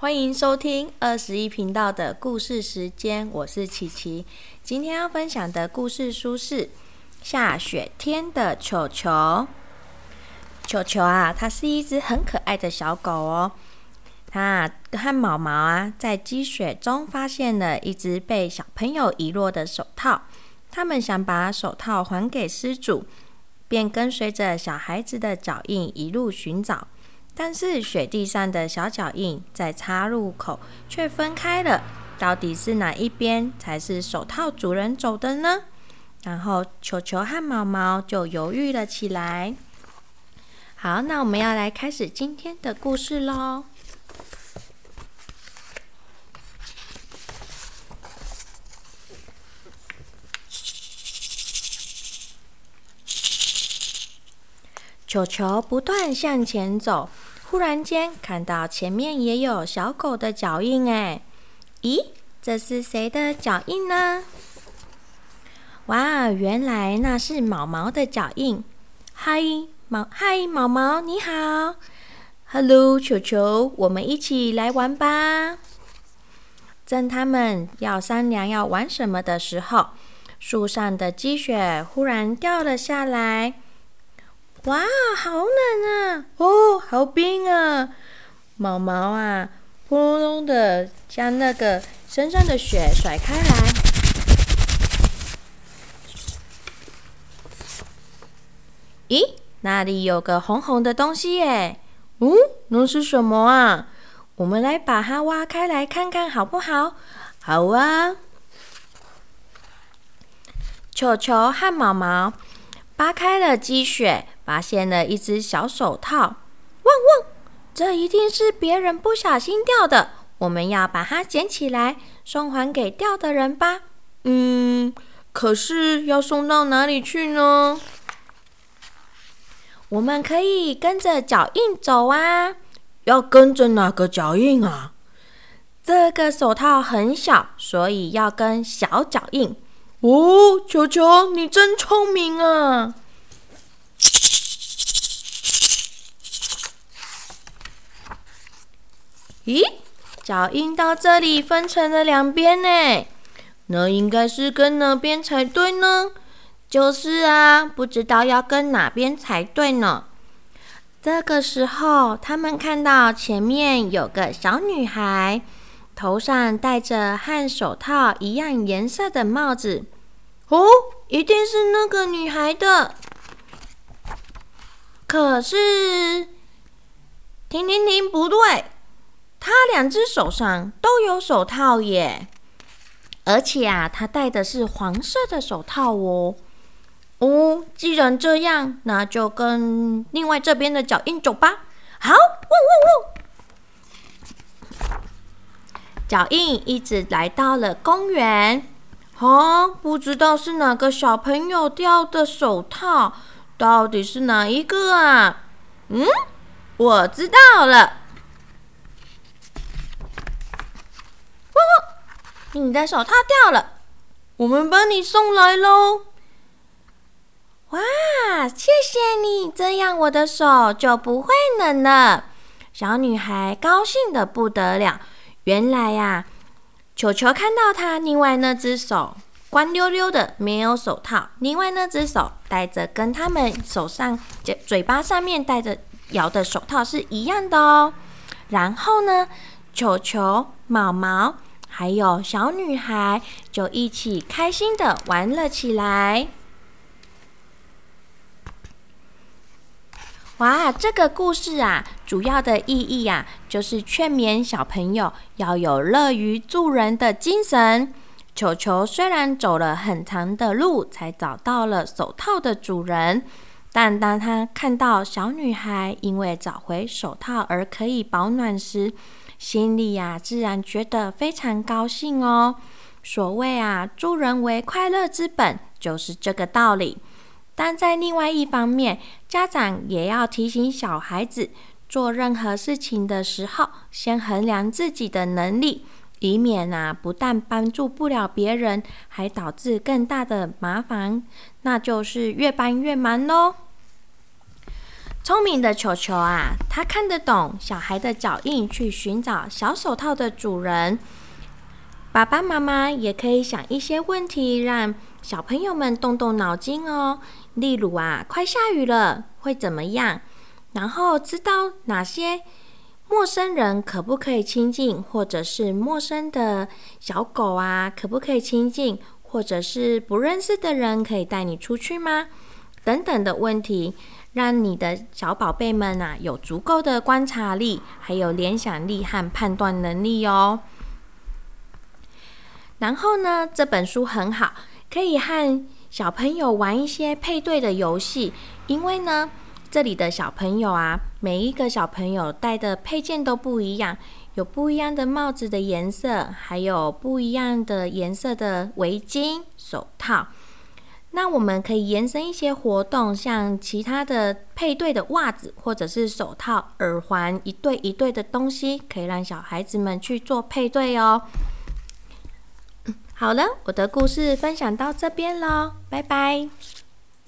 欢迎收听二十一频道的故事时间，我是琪琪。今天要分享的故事书是《下雪天的球球》。球球啊，它是一只很可爱的小狗哦。它和毛毛啊，在积雪中发现了一只被小朋友遗落的手套。他们想把手套还给失主，便跟随着小孩子的脚印一路寻找。但是雪地上的小脚印在岔路口却分开了，到底是哪一边才是手套主人走的呢？然后球球和毛毛就犹豫了起来。好，那我们要来开始今天的故事喽。球球不断向前走。忽然间，看到前面也有小狗的脚印，哎，咦，这是谁的脚印呢？哇，原来那是毛毛的脚印。嗨，毛，嗨，毛毛，你好。Hello，球球，我们一起来玩吧。正他们要商量要玩什么的时候，树上的积雪忽然掉了下来。哇，好冷啊！哦，好冰啊！毛毛啊，扑隆隆的将那个身上的雪甩开来。咦，那里有个红红的东西耶！嗯，那是什么啊？我们来把它挖开来看看好不好？好啊！球球和毛毛扒开了积雪。发现了一只小手套，汪汪！这一定是别人不小心掉的，我们要把它捡起来，送还给掉的人吧。嗯，可是要送到哪里去呢？我们可以跟着脚印走啊。要跟着哪个脚印啊？这个手套很小，所以要跟小脚印。哦，球球，你真聪明啊！咦，脚印到这里分成了两边呢，那应该是跟哪边才对呢？就是啊，不知道要跟哪边才对呢。这个时候，他们看到前面有个小女孩，头上戴着和手套一样颜色的帽子。哦，一定是那个女孩的。可是，停停停，不对。他两只手上都有手套耶，而且啊，他戴的是黄色的手套哦。哦，既然这样，那就跟另外这边的脚印走吧。好，汪汪汪！脚印一直来到了公园。哦，不知道是哪个小朋友掉的手套，到底是哪一个啊？嗯，我知道了。你的手套掉了，我们帮你送来喽！哇，谢谢你，这样我的手就不会冷了。小女孩高兴的不得了。原来呀，球球看到她另外那只手光溜溜的，没有手套；另外那只手戴着跟他们手上嘴嘴巴上面戴着咬的手套是一样的哦。然后呢，球球毛毛。还有小女孩就一起开心的玩了起来。哇，这个故事啊，主要的意义啊，就是劝勉小朋友要有乐于助人的精神。球球虽然走了很长的路才找到了手套的主人，但当他看到小女孩因为找回手套而可以保暖时，心里呀，自然觉得非常高兴哦。所谓啊，助人为快乐之本，就是这个道理。但在另外一方面，家长也要提醒小孩子，做任何事情的时候，先衡量自己的能力，以免啊，不但帮助不了别人，还导致更大的麻烦，那就是越帮越忙喽。聪明的球球啊，他看得懂小孩的脚印，去寻找小手套的主人。爸爸妈妈也可以想一些问题，让小朋友们动动脑筋哦。例如啊，快下雨了，会怎么样？然后知道哪些陌生人可不可以亲近，或者是陌生的小狗啊，可不可以亲近？或者是不认识的人可以带你出去吗？等等的问题，让你的小宝贝们啊有足够的观察力，还有联想力和判断能力哦。然后呢，这本书很好，可以和小朋友玩一些配对的游戏，因为呢，这里的小朋友啊，每一个小朋友戴的配件都不一样。有不一样的帽子的颜色，还有不一样的颜色的围巾、手套。那我们可以延伸一些活动，像其他的配对的袜子，或者是手套、耳环，一对一对的东西，可以让小孩子们去做配对哦。好了，我的故事分享到这边喽，拜拜。